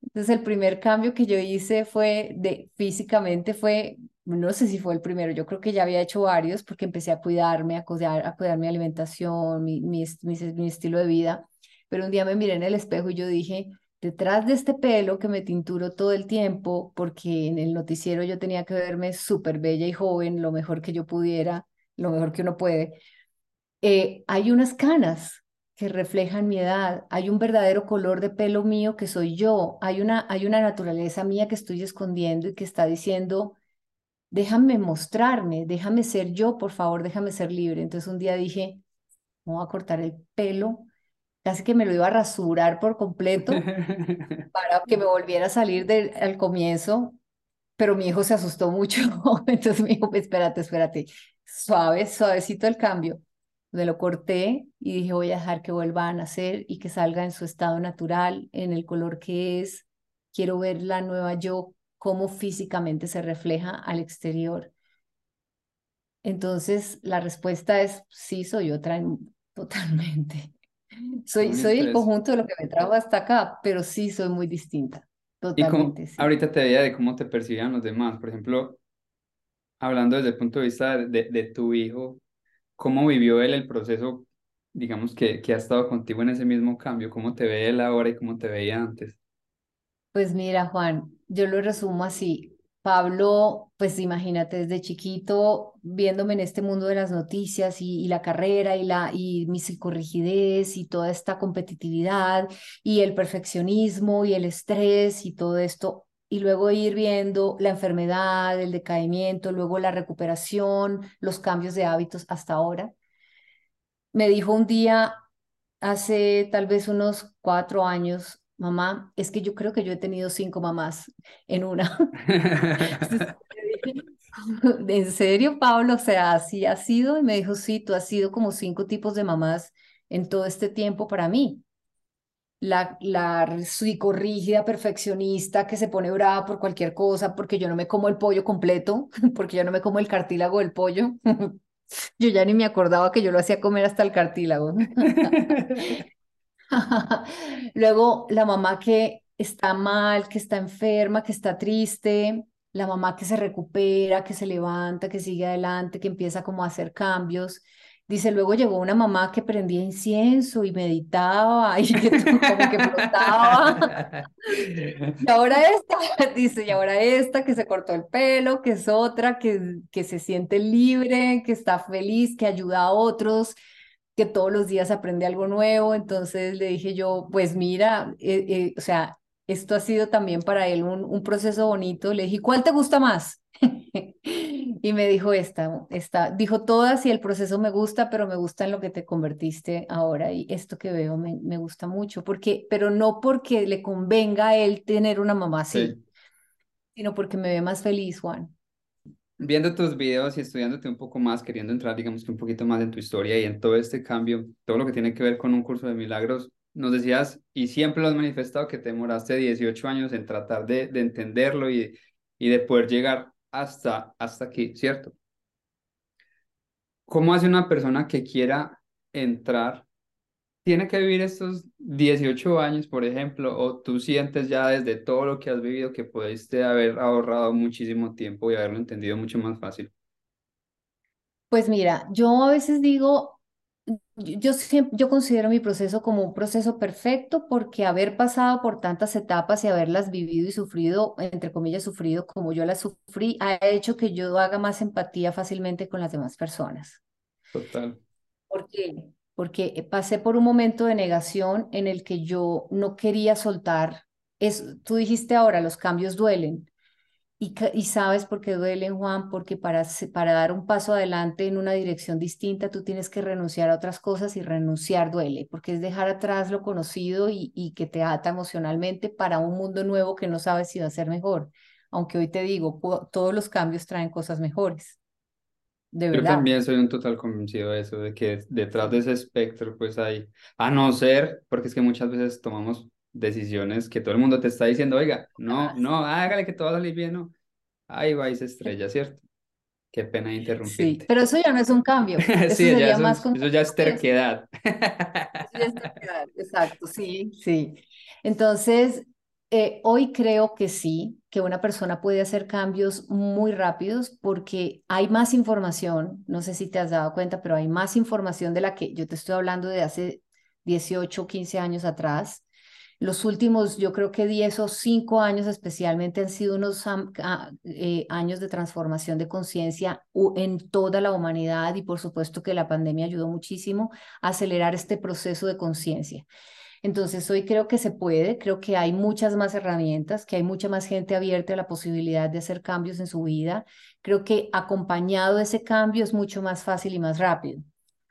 Entonces el primer cambio que yo hice fue de físicamente fue, no sé si fue el primero, yo creo que ya había hecho varios porque empecé a cuidarme, a cuidar, a cuidar mi alimentación, mi, mi, estilo de vida. Pero un día me miré en el espejo y yo dije, detrás de este pelo que me tinturo todo el tiempo, porque en el noticiero yo tenía que verme súper bella y joven, lo mejor que yo pudiera, lo mejor que uno puede, eh, hay unas canas que reflejan mi edad, hay un verdadero color de pelo mío que soy yo, hay una, hay una naturaleza mía que estoy escondiendo y que está diciendo, déjame mostrarme, déjame ser yo, por favor, déjame ser libre. Entonces un día dije, voy a cortar el pelo, casi que me lo iba a rasurar por completo para que me volviera a salir del, al comienzo, pero mi hijo se asustó mucho, entonces me dijo, espérate, espérate, suave, suavecito el cambio me lo corté y dije voy a dejar que vuelva a nacer y que salga en su estado natural, en el color que es. Quiero ver la nueva yo, cómo físicamente se refleja al exterior. Entonces, la respuesta es sí, soy otra totalmente. Soy, soy el conjunto de lo que me trajo hasta acá, pero sí soy muy distinta. Totalmente. Y ahorita te veía de cómo te percibían los demás. Por ejemplo, hablando desde el punto de vista de, de tu hijo, ¿Cómo vivió él el proceso, digamos, que, que ha estado contigo en ese mismo cambio? ¿Cómo te ve él ahora y cómo te veía antes? Pues mira, Juan, yo lo resumo así. Pablo, pues imagínate, desde chiquito, viéndome en este mundo de las noticias y, la carrera y, la, y mi psicorrigidez y toda esta competitividad y el perfeccionismo y el estrés y todo esto, y luego ir viendo la enfermedad, el decaimiento, luego la recuperación, los cambios de hábitos hasta ahora. Me dijo un día, hace tal vez unos cuatro años, mamá, es que yo creo que yo he tenido cinco mamás en una. ¿En serio, Pablo? O sea, así ha sido. Y me dijo, sí, tú has sido como cinco tipos de mamás en todo este tiempo para mí la, la psicorrígida perfeccionista que se pone brava por cualquier cosa, porque yo no me como el pollo completo, porque yo no me como el cartílago del pollo. Yo ya ni me acordaba que yo lo hacía comer hasta el cartílago. Luego la mamá que está mal, que está enferma, que está triste, la mamá que se recupera, que se levanta, que sigue adelante, que empieza como a hacer cambios. Dice, luego llegó una mamá que prendía incienso y meditaba y que como que flotaba. y ahora esta, dice, y ahora esta que se cortó el pelo, que es otra, que, que se siente libre, que está feliz, que ayuda a otros, que todos los días aprende algo nuevo. Entonces le dije yo, pues mira, eh, eh, o sea, esto ha sido también para él un, un proceso bonito. Le dije, ¿cuál te gusta más? y me dijo esta, esta, dijo todas y el proceso me gusta, pero me gusta en lo que te convertiste ahora y esto que veo me, me gusta mucho, porque, pero no porque le convenga a él tener una mamá así, sino porque me ve más feliz, Juan. Viendo tus videos y estudiándote un poco más, queriendo entrar, digamos que un poquito más en tu historia y en todo este cambio, todo lo que tiene que ver con un curso de milagros, nos decías, y siempre lo has manifestado, que te demoraste 18 años en tratar de, de entenderlo y, y de poder llegar hasta, hasta aquí, ¿cierto? ¿Cómo hace una persona que quiera entrar? ¿Tiene que vivir estos 18 años, por ejemplo, o tú sientes ya desde todo lo que has vivido que pudiste haber ahorrado muchísimo tiempo y haberlo entendido mucho más fácil? Pues mira, yo a veces digo, yo, siempre, yo considero mi proceso como un proceso perfecto porque haber pasado por tantas etapas y haberlas vivido y sufrido, entre comillas, sufrido como yo las sufrí, ha hecho que yo haga más empatía fácilmente con las demás personas. Total. ¿Por qué? Porque pasé por un momento de negación en el que yo no quería soltar. Es, tú dijiste ahora, los cambios duelen. Y, y, sabes por qué duelen, Juan, porque para, para dar un paso adelante en una dirección distinta, tú tienes que renunciar a otras cosas y renunciar duele, porque es dejar atrás lo conocido y, y que te ata emocionalmente para un mundo nuevo que no sabes si va a ser mejor. Aunque hoy te digo, todos los cambios traen cosas mejores. De verdad. Yo también soy un total convencido de eso, de que detrás de ese espectro, pues hay, a no ser, porque es que muchas veces tomamos decisiones que todo el mundo te está diciendo, oiga, no, no, hágale que todo va a salir bien, no. Ahí va y se estrella, ¿cierto? Qué pena interrumpirte. Sí, pero eso ya no es un cambio. Eso más eso ya es terquedad. Eso ya es terquedad, exacto, sí, sí. Entonces, eh, hoy creo que sí, que una persona puede hacer cambios muy rápidos porque hay más información, no sé si te has dado cuenta, pero hay más información de la que yo te estoy hablando de hace 18 o 15 años atrás. Los últimos, yo creo que 10 o 5 años especialmente han sido unos eh, años de transformación de conciencia en toda la humanidad y por supuesto que la pandemia ayudó muchísimo a acelerar este proceso de conciencia. Entonces hoy creo que se puede, creo que hay muchas más herramientas, que hay mucha más gente abierta a la posibilidad de hacer cambios en su vida. Creo que acompañado de ese cambio es mucho más fácil y más rápido.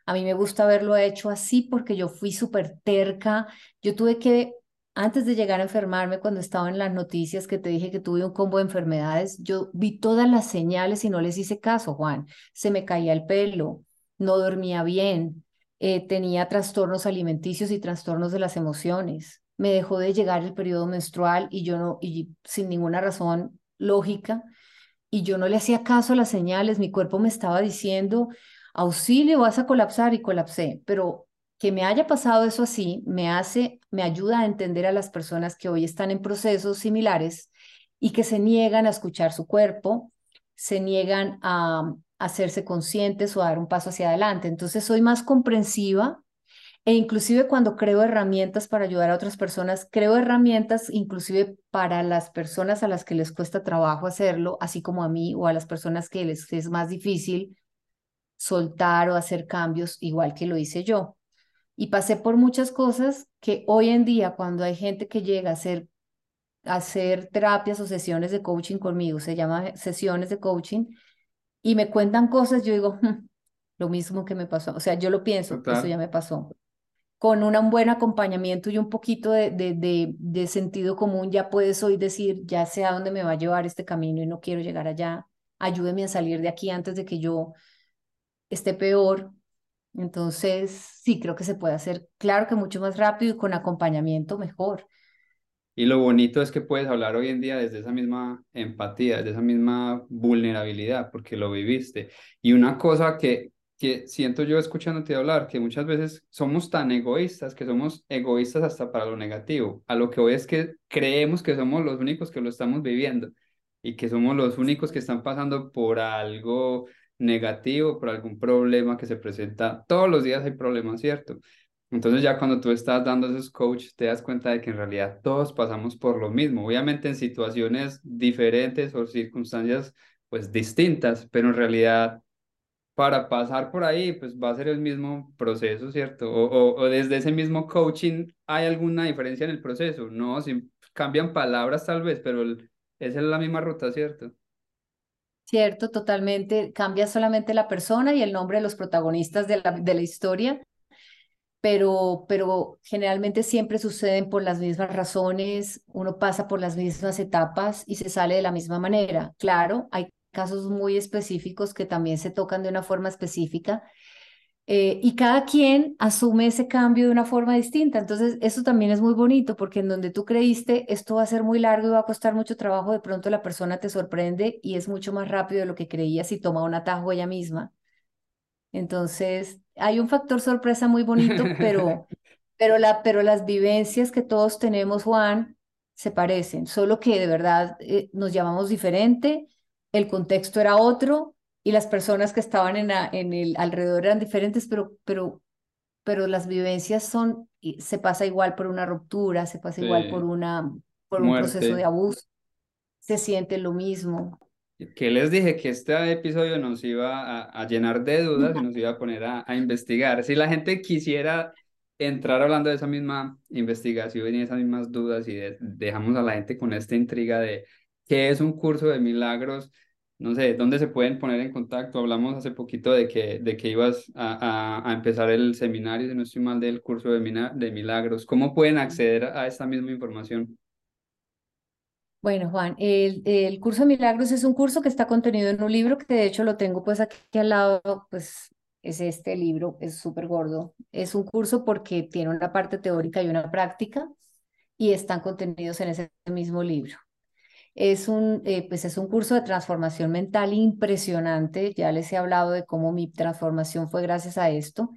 A mí me gusta haberlo hecho así porque yo fui súper terca. Yo tuve que antes de llegar a enfermarme, cuando estaba en las noticias que te dije que tuve un combo de enfermedades, yo vi todas las señales y no les hice caso, Juan. Se me caía el pelo, no dormía bien, eh, tenía trastornos alimenticios y trastornos de las emociones. Me dejó de llegar el periodo menstrual y yo no, y sin ninguna razón lógica, y yo no le hacía caso a las señales. Mi cuerpo me estaba diciendo, auxilio, vas a colapsar y colapsé, pero que me haya pasado eso así me hace, me ayuda a entender a las personas que hoy están en procesos similares y que se niegan a escuchar su cuerpo, se niegan a, hacerse conscientes o a dar un paso hacia adelante. Entonces soy más comprensiva e inclusive cuando creo herramientas para ayudar a otras personas, creo herramientas inclusive para las personas a las que les cuesta trabajo hacerlo, así como a mí o a las personas que les es más difícil soltar o hacer cambios igual que lo hice yo y pasé por muchas cosas que hoy en día cuando hay gente que llega a hacer, hacer terapias o sesiones de coaching conmigo, se llama sesiones de coaching, y me cuentan cosas, yo digo, hmm, lo mismo que me pasó, o sea, yo lo pienso, eso ya me pasó. Con un buen acompañamiento y un poquito de, de, de, de sentido común, ya puedes hoy decir, ya sé a dónde me va a llevar este camino y no quiero llegar allá, ayúdeme a salir de aquí antes de que yo esté peor entonces, sí, creo que se puede hacer, claro que mucho más rápido y con acompañamiento mejor. Y lo bonito es que puedes hablar hoy en día desde esa misma empatía, desde esa misma vulnerabilidad, porque lo viviste. Y una cosa que, que siento yo escuchándote hablar, que muchas veces somos tan egoístas, que somos egoístas hasta para lo negativo. A lo que hoy es que creemos que somos los únicos que lo estamos viviendo y que somos los únicos que están pasando por algo negativo, por algún problema que se presenta. Todos los días hay problemas, ¿cierto? Entonces ya cuando tú estás dando esos coach, te das cuenta de que en realidad todos pasamos por lo mismo, obviamente en situaciones diferentes o circunstancias pues distintas, pero en realidad para pasar por ahí pues va a ser el mismo proceso, ¿cierto? O, o, desde ese mismo coaching hay alguna diferencia en el proceso, no, si cambian palabras tal vez, pero esa es la misma ruta, ¿cierto? Cierto, totalmente. Cambia solamente la persona y el nombre de los protagonistas de la, de la historia, pero, pero generalmente siempre suceden por las mismas razones, uno pasa por las mismas etapas y se sale de la misma manera. Claro, hay casos muy específicos que también se tocan de una forma específica, eh, y cada quien asume ese cambio de una forma distinta. Entonces, eso también es muy bonito porque en donde tú creíste esto va a ser muy largo y va a costar mucho trabajo, de pronto la persona te sorprende y es mucho más rápido de lo que creías y toma un atajo ella misma. Entonces, hay un factor sorpresa muy bonito, pero, pero, la, pero las vivencias que todos tenemos, Juan, se parecen, solo que de verdad eh, nos llamamos diferente, el contexto era otro y las personas que estaban en, en el alrededor eran diferentes, pero, pero pero las vivencias son, se pasa igual por una ruptura, se pasa igual por, una, por un proceso de abuso, se siente lo mismo. Que les dije que este episodio nos iba a, llenar de dudas y nos iba a poner a, a investigar. Si la gente quisiera entrar hablando de esa misma investigación y esas mismas dudas y dejamos a la gente con esta intriga de qué es un curso de milagros, no sé, ¿dónde se pueden poner en contacto? Hablamos hace poquito de que, de que ibas a, a, empezar el seminario, si no estoy mal, del curso de, de milagros. ¿Cómo pueden acceder a esta misma información? Bueno, Juan, el, el, curso de milagros es un curso que está contenido en un libro que de hecho lo tengo pues aquí al lado, pues es este libro, es súper gordo. Es un curso porque tiene una parte teórica y una práctica y están contenidos en ese mismo libro. Es un, eh, pues es un curso de transformación mental impresionante. Ya les he hablado de cómo mi transformación fue gracias a esto,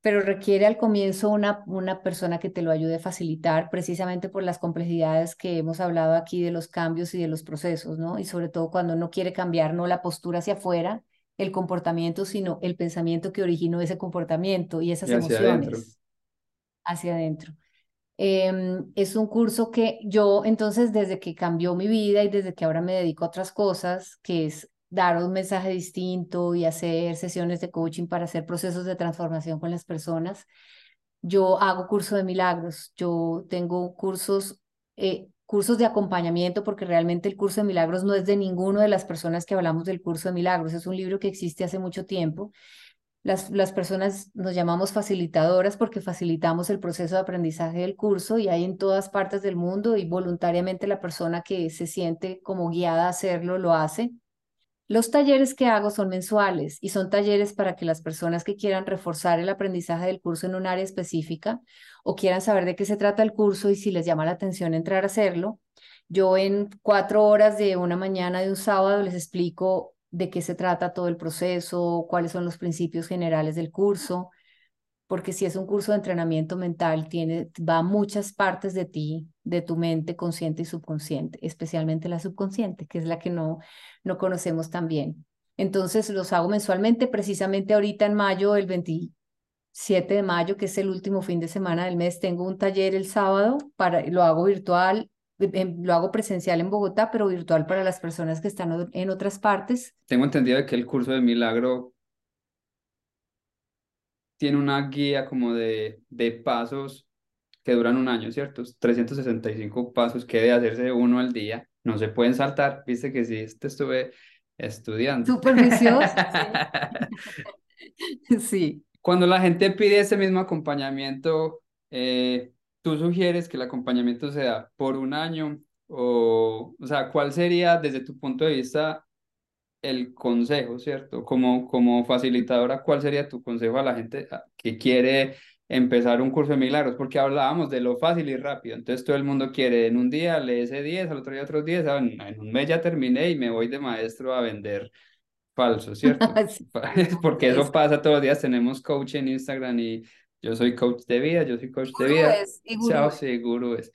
pero requiere al comienzo una, una persona que te lo ayude a facilitar, precisamente por las complejidades que hemos hablado aquí de los cambios y de los procesos, ¿no? Y sobre todo cuando uno quiere cambiar no la postura hacia afuera, el comportamiento, sino el pensamiento que originó ese comportamiento y esas emociones hacia adentro. Em, es un curso que yo entonces desde que cambió mi vida y desde que ahora me dedico a otras cosas, que es dar un mensaje distinto y hacer sesiones de coaching para hacer procesos de transformación con las personas, yo hago curso de milagros, yo tengo cursos eh, cursos de acompañamiento, porque realmente el curso de milagros no es de ninguna de las personas que hablamos del curso de milagros, es un libro que existe hace mucho tiempo. Las, las personas nos llamamos facilitadoras porque facilitamos el proceso de aprendizaje del curso y hay en todas partes del mundo y voluntariamente la persona que se siente como guiada a hacerlo lo hace. Los talleres que hago son mensuales y son talleres para que las personas que quieran reforzar el aprendizaje del curso en un área específica o quieran saber de qué se trata el curso y si les llama la atención entrar a hacerlo, yo en cuatro horas de una mañana de un sábado les explico de qué se trata todo el proceso, cuáles son los principios generales del curso, porque si es un curso de entrenamiento mental, tiene, va a muchas partes de ti, de tu mente consciente y subconsciente, especialmente la subconsciente, que es la que no, no conocemos tan bien. Entonces los hago mensualmente, precisamente ahorita en mayo, el 27 de mayo, que es el último fin de semana del mes, tengo un taller el sábado, para, lo hago virtual, lo hago presencial en Bogotá, pero virtual para las personas que están en otras partes. Tengo entendido que el curso de milagro tiene una guía como de, de pasos que duran un año, ¿cierto? 365 pasos que debe hacerse uno al día, no se pueden saltar, viste que sí, te estuve estudiando. Súper sí. Cuando la gente pide ese mismo acompañamiento, eh, ¿tú sugieres que el acompañamiento sea por un año? O, o sea, ¿cuál sería desde tu punto de vista el consejo, ¿cierto? Como, como facilitadora, ¿cuál sería tu consejo a la gente ah, que quiere empezar un curso de milagros? Porque hablábamos de lo fácil y rápido, entonces todo el mundo quiere en un día, lee ese 10, al otro día otros 10, en un mes ya terminé y me voy de maestro a vender falso, ¿cierto? Porque eso pasa todos los días, tenemos coach en Instagram y yo soy coach de vida, yo soy coach de vida. Chao, seguro es.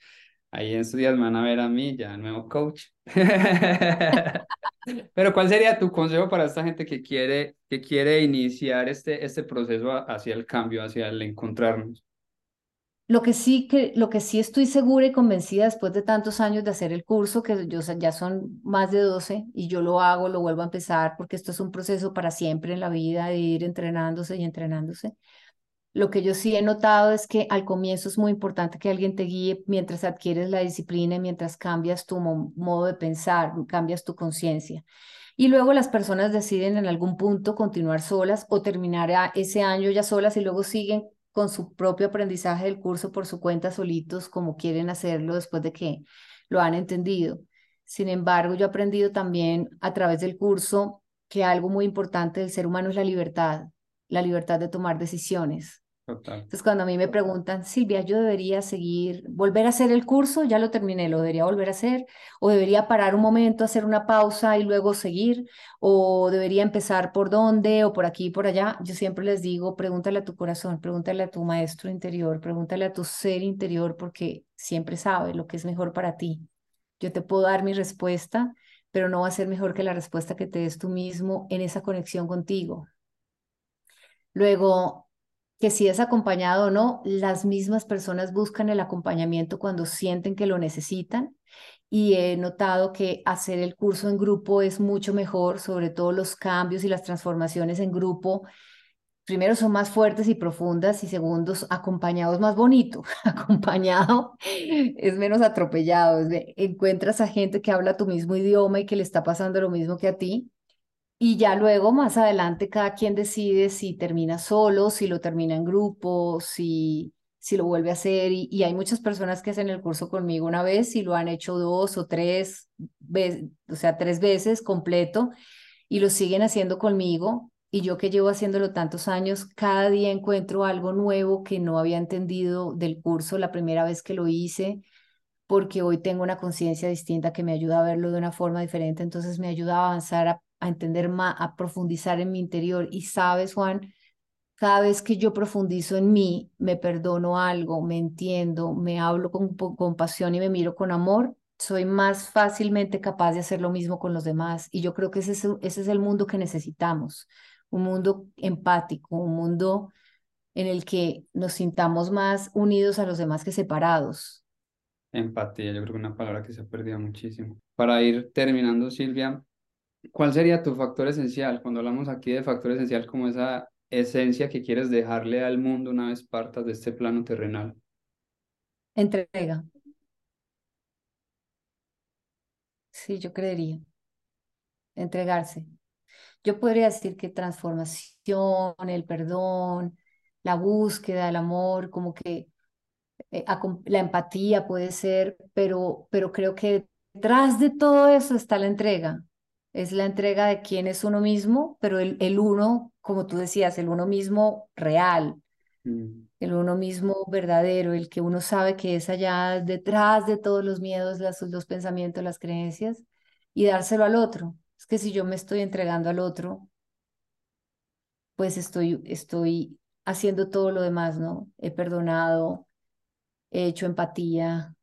Ahí en estos días me van a ver a mí, ya nuevo coach. Pero ¿cuál sería tu consejo para esta gente que quiere, que quiere iniciar este, este proceso hacia el cambio, hacia el encontrarnos? Lo que sí que lo que sí estoy segura y convencida después de tantos años de hacer el curso, que yo ya son más de 12 y yo lo hago, lo vuelvo a empezar porque esto es un proceso para siempre en la vida de ir entrenándose y entrenándose. Lo que yo sí he notado es que al comienzo es muy importante que alguien te guíe mientras adquieres la disciplina y mientras cambias tu modo de pensar, cambias tu conciencia. Y luego las personas deciden en algún punto continuar solas o terminar ese año ya solas y luego siguen con su propio aprendizaje del curso por su cuenta solitos como quieren hacerlo después de que lo han entendido. Sin embargo, yo he aprendido también a través del curso que algo muy importante del ser humano es la libertad, la libertad de tomar decisiones. Entonces, cuando a mí me preguntan, Silvia, yo debería seguir, volver a hacer el curso, ya lo terminé, lo debería volver a hacer, o debería parar un momento, hacer una pausa y luego seguir, o debería empezar por dónde, o por aquí, por allá. Yo siempre les digo, pregúntale a tu corazón, pregúntale a tu maestro interior, pregúntale a tu ser interior, porque siempre sabe lo que es mejor para ti. Yo te puedo dar mi respuesta, pero no va a ser mejor que la respuesta que te des tú mismo en esa conexión contigo. Luego, que si es acompañado o no, las mismas personas buscan el acompañamiento cuando sienten que lo necesitan y he notado que hacer el curso en grupo es mucho mejor, sobre todo los cambios y las transformaciones en grupo. Primero son más fuertes y profundas y segundo, acompañado es más bonito. acompañado es menos atropellado. encuentras a gente que habla tu mismo idioma y que le está pasando lo mismo que a ti y ya luego, más adelante, cada quien decide si termina solo, si lo termina en grupo, si, si lo vuelve a hacer. Y, hay muchas personas que hacen el curso conmigo una vez y lo han hecho dos o tres veces, o sea, tres veces completo y lo siguen haciendo conmigo. Y yo que llevo haciéndolo tantos años, cada día encuentro algo nuevo que no había entendido del curso la primera vez que lo hice porque hoy tengo una conciencia distinta que me ayuda a verlo de una forma diferente, entonces me ayuda a avanzar, a a entender más, a profundizar en mi interior. Y sabes, Juan, cada vez que yo profundizo en mí, me perdono algo, me entiendo, me hablo con compasión y me miro con amor, soy más fácilmente capaz de hacer lo mismo con los demás. Y yo creo que ese es, ese es el mundo que necesitamos, un mundo empático, un mundo en el que nos sintamos más unidos a los demás que separados. Empatía, yo creo que una palabra que se ha perdido muchísimo. Para ir terminando, Silvia, ¿Cuál sería tu factor esencial? Cuando hablamos aquí de factor esencial, como esa esencia que quieres dejarle al mundo una vez partas de este plano terrenal. Entrega. Sí, yo creería. Entregarse. Yo podría decir que transformación, el perdón, la búsqueda, el amor, como que eh, la empatía puede ser, pero, pero creo que detrás de todo eso está la entrega es la entrega de quién es uno mismo, pero el, el uno, como tú decías, el uno mismo real, mm. el uno mismo verdadero, el que uno sabe que es allá detrás de todos los miedos, los pensamientos, las creencias, y dárselo al otro. Es que si yo me estoy entregando al otro, pues estoy, estoy haciendo todo lo demás, ¿no? He perdonado, he hecho empatía,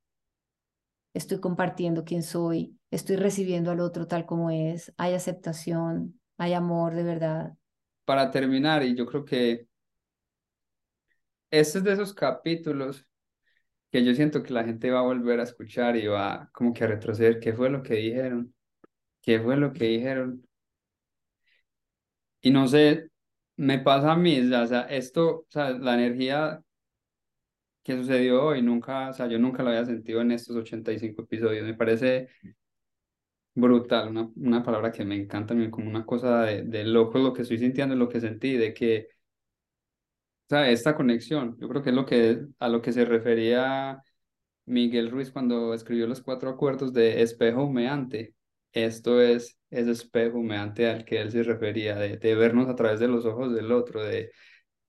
estoy compartiendo quién soy, estoy recibiendo al otro tal como es, hay aceptación, hay amor de verdad. Para terminar, y yo creo que este es de esos capítulos que yo siento que la gente va a volver a escuchar y va como que a retroceder, ¿qué fue lo que dijeron? ¿Qué fue lo que dijeron? Y no sé, me pasa a mí, o sea, esto, o sea, la energía que sucedió hoy, nunca, o sea, yo nunca lo había sentido en estos 85 episodios, me parece brutal, una, una palabra que me encanta, como una cosa de, de loco lo que estoy sintiendo, lo que sentí, de que, o sea, esta conexión, yo creo que es lo que, a lo que se refería Miguel Ruiz cuando escribió los cuatro acuerdos de espejo humeante. Esto es ese espejo humeante al que él se refería, de, de vernos a través de los ojos del otro, de, o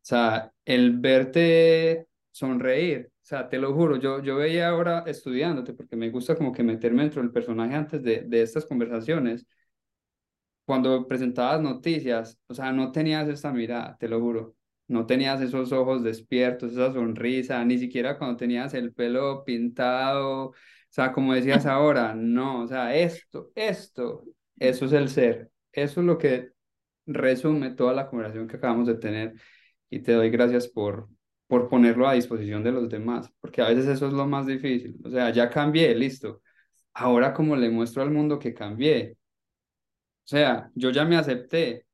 sea, el verte sonreír, o sea, te lo juro, yo, yo veía ahora estudiándote, porque me gusta como que meterme dentro del personaje antes de, de estas conversaciones. Cuando presentabas noticias, o sea, no tenías esta mirada, te lo juro. No tenías esos ojos despiertos, esa sonrisa, ni siquiera cuando tenías el pelo pintado, o sea, como decías ahora, no, o sea, esto, esto, eso es el ser. Eso es lo que resume toda la conversación que acabamos de tener. Y te doy gracias por, por ponerlo a disposición de los demás, porque a veces eso es lo más difícil. O sea, ya cambié, listo. Ahora como le muestro al mundo que cambié. O sea, yo ya me acepté.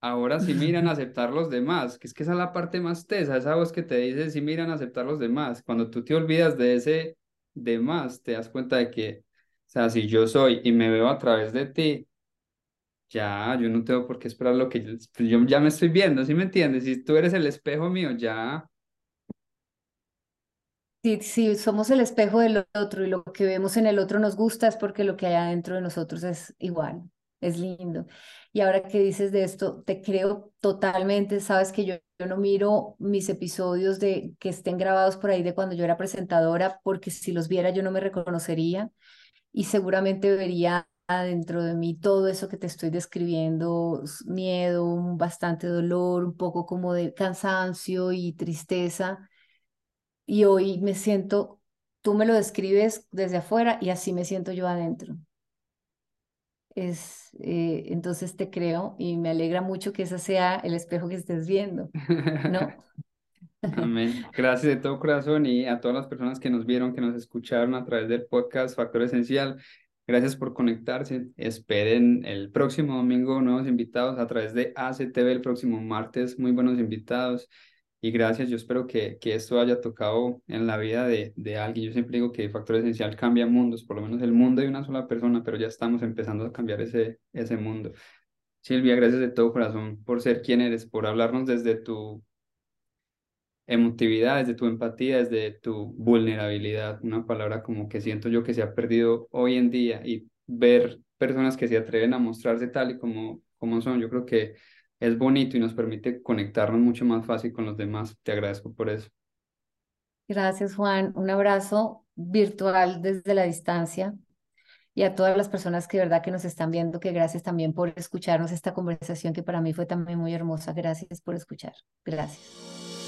Ahora sí miran a aceptar los demás, que es que esa es la parte más tesa, esa voz que te dice sí miran a aceptar los demás. Cuando tú te olvidas de ese demás, te das cuenta de que, o sea, si yo soy y me veo a través de ti, ya, yo no tengo por qué esperar lo que yo, pues yo ya me estoy viendo, ¿sí me entiendes? Si tú eres el espejo mío, ya. Si, si somos el espejo del otro y lo que vemos en el otro nos gusta, es porque lo que hay adentro de nosotros es igual, es lindo. Y ahora que dices de esto, te creo totalmente, sabes que yo, yo no miro mis episodios de que estén grabados por ahí de cuando yo era presentadora, porque si los viera yo no me reconocería y seguramente vería dentro de mí todo eso que te estoy describiendo, miedo, bastante dolor, un poco como de cansancio y tristeza. Y hoy me siento, tú me lo describes desde afuera y así me siento yo adentro. Es, eh, entonces te creo y me alegra mucho que ese sea el espejo que estés viendo, ¿no? Amén. Gracias de todo corazón y a todas las personas que nos vieron, que nos escucharon a través del podcast Factor Esencial. Gracias por conectarse. Esperen el próximo domingo nuevos invitados a través de ACTV el próximo martes. Muy buenos invitados. Y gracias, yo espero que, que esto haya tocado en la vida de, de alguien. Yo siempre digo que Factor Esencial cambia mundos, por lo menos el mundo de una sola persona, pero ya estamos empezando a cambiar ese, ese mundo. Silvia, gracias de todo corazón por ser quien eres, por hablarnos desde tu emotividad, desde tu empatía, desde tu vulnerabilidad, una palabra como que siento yo que se ha perdido hoy en día y ver personas que se atreven a mostrarse tal y como, como son, yo creo que es bonito y nos permite conectarnos mucho más fácil con los demás. Te agradezco por eso. Gracias, Juan. Un abrazo virtual desde la distancia y a todas las personas que de verdad que nos están viendo, que gracias también por escucharnos esta conversación que para mí fue también muy hermosa. Gracias por escuchar. Gracias.